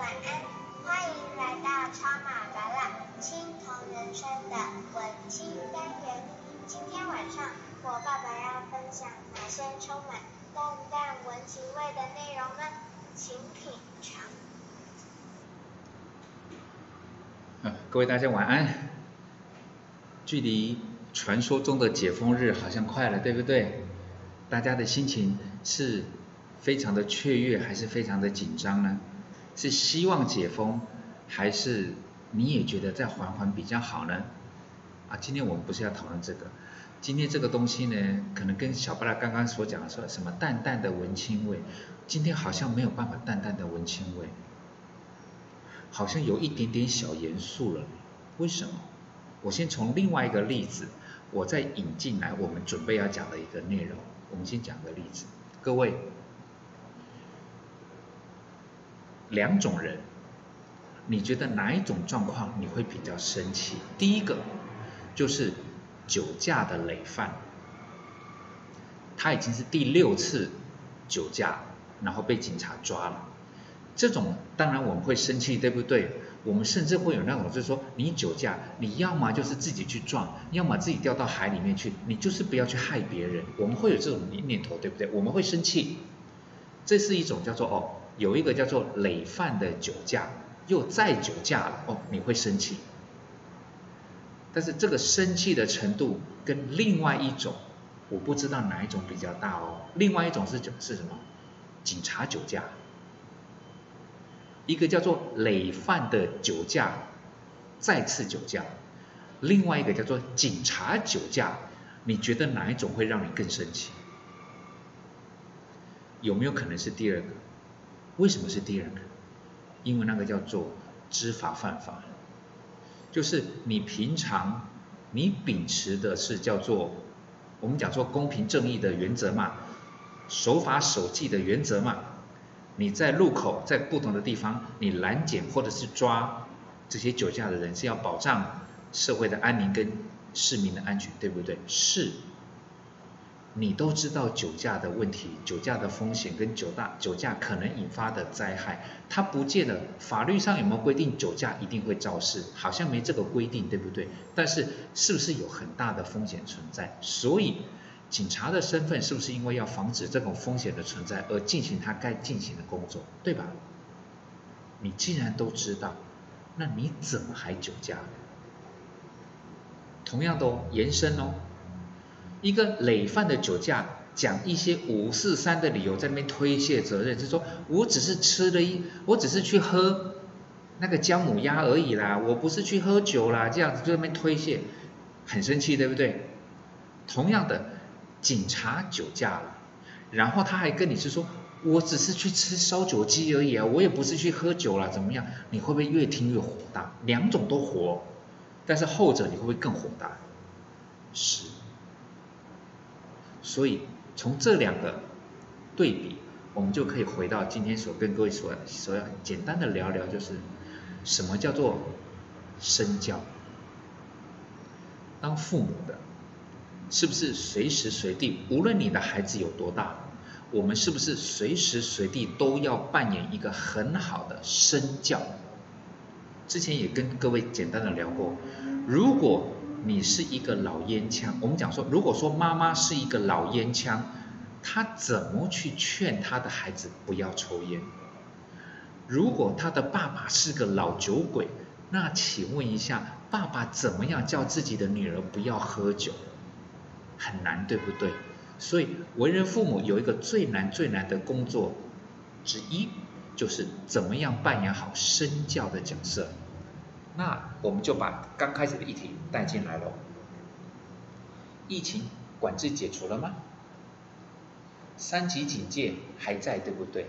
晚安，欢迎来到超马白蜡青铜人生的文青单元。今天晚上我爸爸要分享哪些充满淡淡文情味的内容呢？请品尝。嗯，各位大家晚安。距离传说中的解封日好像快了，对不对？大家的心情是非常的雀跃，还是非常的紧张呢？是希望解封，还是你也觉得再缓缓比较好呢？啊，今天我们不是要讨论这个，今天这个东西呢，可能跟小巴拉刚刚所讲的说什么淡淡的文青味，今天好像没有办法淡淡的文青味，好像有一点点小严肃了。为什么？我先从另外一个例子，我再引进来我们准备要讲的一个内容。我们先讲个例子，各位。两种人，你觉得哪一种状况你会比较生气？第一个就是酒驾的累犯，他已经是第六次酒驾，然后被警察抓了。这种当然我们会生气，对不对？我们甚至会有那种就是说，你酒驾，你要么就是自己去撞，要么自己掉到海里面去，你就是不要去害别人。我们会有这种念头，对不对？我们会生气，这是一种叫做哦。有一个叫做累犯的酒驾，又再酒驾了哦，你会生气。但是这个生气的程度跟另外一种，我不知道哪一种比较大哦。另外一种是酒是什么？警察酒驾。一个叫做累犯的酒驾，再次酒驾。另外一个叫做警察酒驾，你觉得哪一种会让你更生气？有没有可能是第二个？为什么是第二个？因为那个叫做知法犯法，就是你平常你秉持的是叫做我们讲说公平正义的原则嘛，守法守纪的原则嘛。你在路口在不同的地方，你拦检或者是抓这些酒驾的人，是要保障社会的安宁跟市民的安全，对不对？是。你都知道酒驾的问题、酒驾的风险跟酒大酒驾可能引发的灾害，它不见得法律上有没有规定酒驾一定会肇事，好像没这个规定，对不对？但是是不是有很大的风险存在？所以警察的身份是不是因为要防止这种风险的存在而进行他该进行的工作，对吧？你既然都知道，那你怎么还酒驾？同样的哦，延伸哦。一个累犯的酒驾，讲一些五四三的理由在那边推卸责任，是说我只是吃了一，我只是去喝那个姜母鸭而已啦，我不是去喝酒啦，这样子就那边推卸，很生气，对不对？同样的，警察酒驾了，然后他还跟你是说，我只是去吃烧酒鸡而已啊，我也不是去喝酒啦，怎么样？你会不会越听越火大？两种都火，但是后者你会不会更火大？是。所以从这两个对比，我们就可以回到今天所跟各位所所要简单的聊聊，就是什么叫做身教？当父母的，是不是随时随地，无论你的孩子有多大，我们是不是随时随地都要扮演一个很好的身教？之前也跟各位简单的聊过，如果。你是一个老烟枪，我们讲说，如果说妈妈是一个老烟枪，她怎么去劝她的孩子不要抽烟？如果他的爸爸是个老酒鬼，那请问一下，爸爸怎么样叫自己的女儿不要喝酒？很难，对不对？所以为人父母有一个最难最难的工作之一，就是怎么样扮演好身教的角色。那我们就把刚开始的议题带进来喽。疫情管制解除了吗？三级警戒还在，对不对？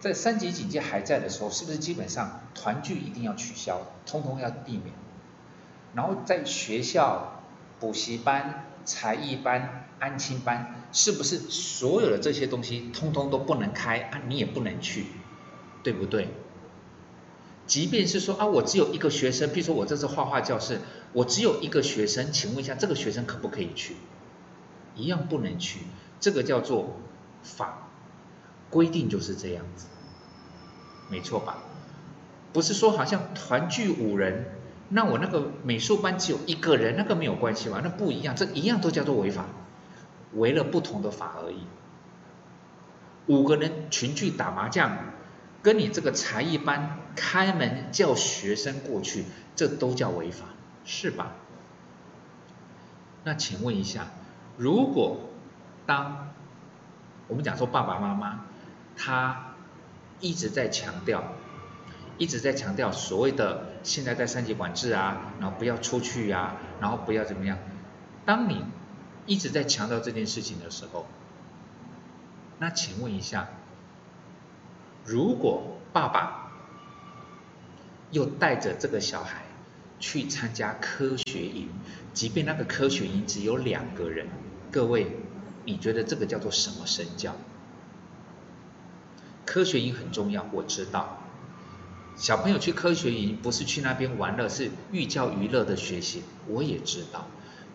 在三级警戒还在的时候，是不是基本上团聚一定要取消，通通要避免？然后在学校、补习班、才艺班、安亲班，是不是所有的这些东西通通都不能开啊？你也不能去，对不对？即便是说啊，我只有一个学生，比如说我这是画画教室，我只有一个学生，请问一下，这个学生可不可以去？一样不能去，这个叫做法规定就是这样子，没错吧？不是说好像团聚五人，那我那个美术班只有一个人，那个没有关系吧？那不一样，这一样都叫做违法，违了不同的法而已。五个人群聚打麻将，跟你这个才艺班开门叫学生过去，这都叫违法，是吧？那请问一下，如果当我们讲说爸爸妈妈他一直在强调，一直在强调所谓的现在在三级管制啊，然后不要出去呀，然后不要怎么样，当你一直在强调这件事情的时候，那请问一下，如果爸爸又带着这个小孩去参加科学营，即便那个科学营只有两个人，各位，你觉得这个叫做什么身教？科学营很重要，我知道。小朋友去科学营不是去那边玩乐，是寓教于乐的学习，我也知道。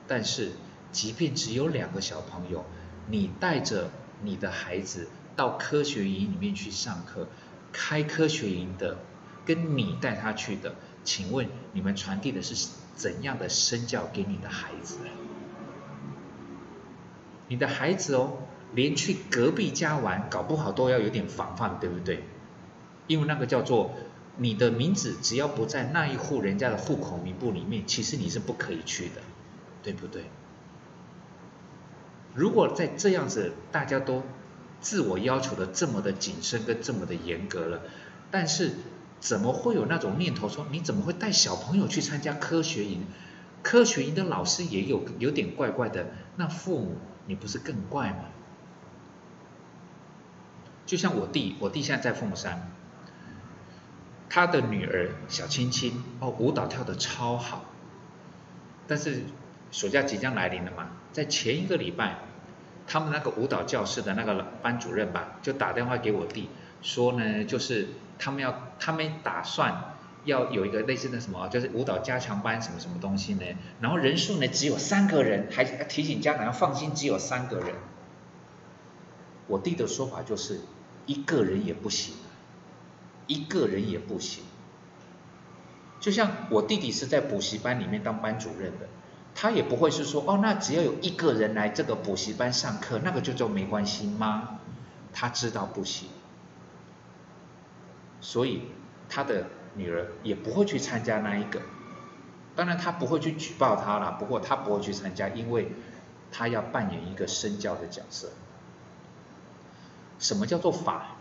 但是，即便只有两个小朋友，你带着你的孩子到科学营里面去上课，开科学营的跟你带他去的，请问你们传递的是怎样的身教给你的孩子？你的孩子哦，连去隔壁家玩，搞不好都要有点防范，对不对？因为那个叫做你的名字，只要不在那一户人家的户口名簿里面，其实你是不可以去的，对不对？如果在这样子，大家都自我要求的这么的谨慎跟这么的严格了，但是怎么会有那种念头说，你怎么会带小朋友去参加科学营？科学营的老师也有有点怪怪的，那父母你不是更怪吗？就像我弟，我弟现在在凤山，他的女儿小青青哦，舞蹈跳的超好，但是暑假即将来临了嘛，在前一个礼拜。他们那个舞蹈教室的那个班主任吧，就打电话给我弟，说呢，就是他们要，他们打算要有一个类似的什么，就是舞蹈加强班什么什么东西呢？然后人数呢只有三个人，还提醒家长要放心，只有三个人。我弟的说法就是，一个人也不行，一个人也不行。就像我弟弟是在补习班里面当班主任的。他也不会是说哦，那只要有一个人来这个补习班上课，那个就就没关系吗？他知道不行，所以他的女儿也不会去参加那一个。当然他不会去举报他了，不过他不会去参加，因为他要扮演一个身教的角色。什么叫做法？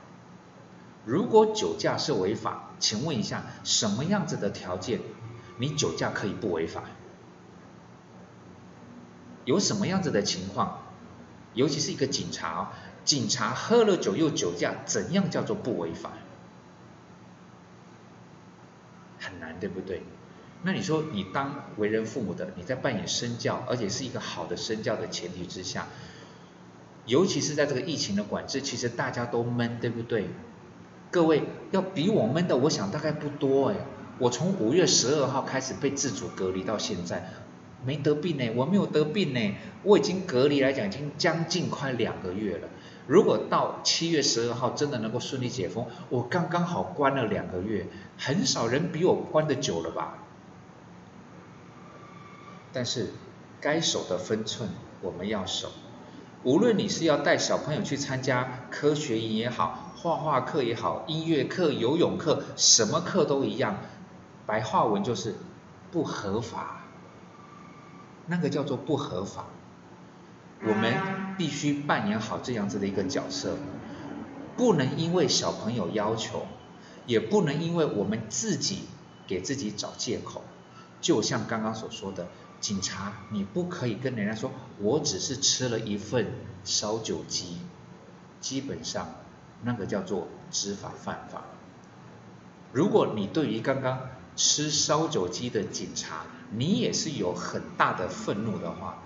如果酒驾是违法，请问一下，什么样子的条件，你酒驾可以不违法？有什么样子的情况？尤其是一个警察，警察喝了酒又酒驾，怎样叫做不违法？很难，对不对？那你说，你当为人父母的，你在扮演身教，而且是一个好的身教的前提之下，尤其是在这个疫情的管制，其实大家都闷，对不对？各位要比我闷的，我想大概不多哎。我从五月十二号开始被自主隔离到现在。没得病呢，我没有得病呢，我已经隔离来讲已经将近快两个月了。如果到七月十二号真的能够顺利解封，我刚刚好关了两个月，很少人比我关的久了吧？但是该守的分寸我们要守，无论你是要带小朋友去参加科学营也好，画画课也好，音乐课、游泳课，什么课都一样，白话文就是不合法。那个叫做不合法，我们必须扮演好这样子的一个角色，不能因为小朋友要求，也不能因为我们自己给自己找借口。就像刚刚所说的，警察你不可以跟人家说我只是吃了一份烧酒鸡，基本上那个叫做知法犯法。如果你对于刚刚吃烧酒鸡的警察，你也是有很大的愤怒的话，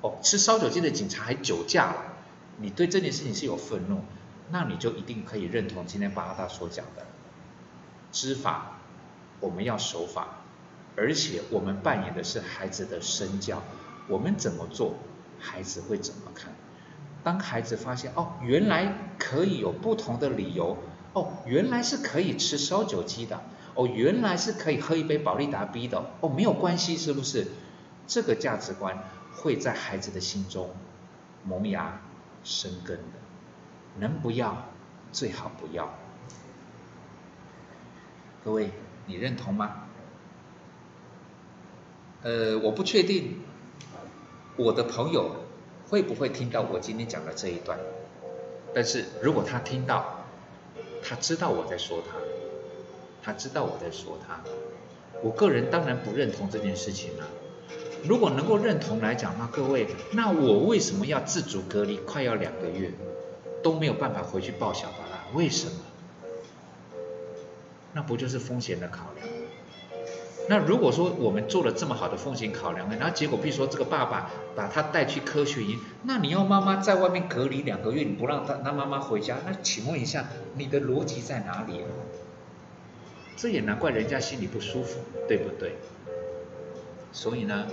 哦，吃烧酒鸡的警察还酒驾了，你对这件事情是有愤怒，那你就一定可以认同今天巴拉达所讲的，知法我们要守法，而且我们扮演的是孩子的身教，我们怎么做，孩子会怎么看？当孩子发现哦，原来可以有不同的理由，哦，原来是可以吃烧酒鸡的。哦，原来是可以喝一杯保利达 B 的哦，没有关系，是不是？这个价值观会在孩子的心中萌芽生根的。能不要最好不要。各位，你认同吗？呃，我不确定我的朋友会不会听到我今天讲的这一段，但是如果他听到，他知道我在说他。他知道我在说他，我个人当然不认同这件事情了。如果能够认同来讲，那各位，那我为什么要自主隔离快要两个月，都没有办法回去抱小巴拉？为什么？那不就是风险的考量？那如果说我们做了这么好的风险考量，然后结果比如说这个爸爸把他带去科学营，那你要妈妈在外面隔离两个月，你不让他他妈妈回家，那请问一下，你的逻辑在哪里？这也难怪人家心里不舒服，对不对？所以呢，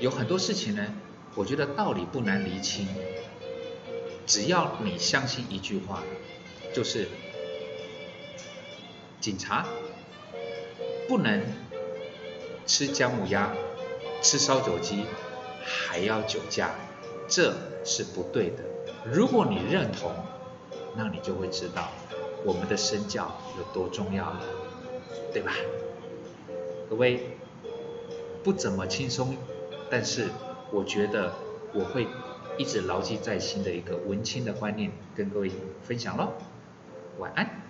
有很多事情呢，我觉得道理不难厘清，只要你相信一句话，就是警察不能吃姜母鸭、吃烧酒鸡，还要酒驾，这是不对的。如果你认同，那你就会知道。我们的身教有多重要了，对吧？各位不怎么轻松，但是我觉得我会一直牢记在心的一个文青的观念，跟各位分享喽。晚安。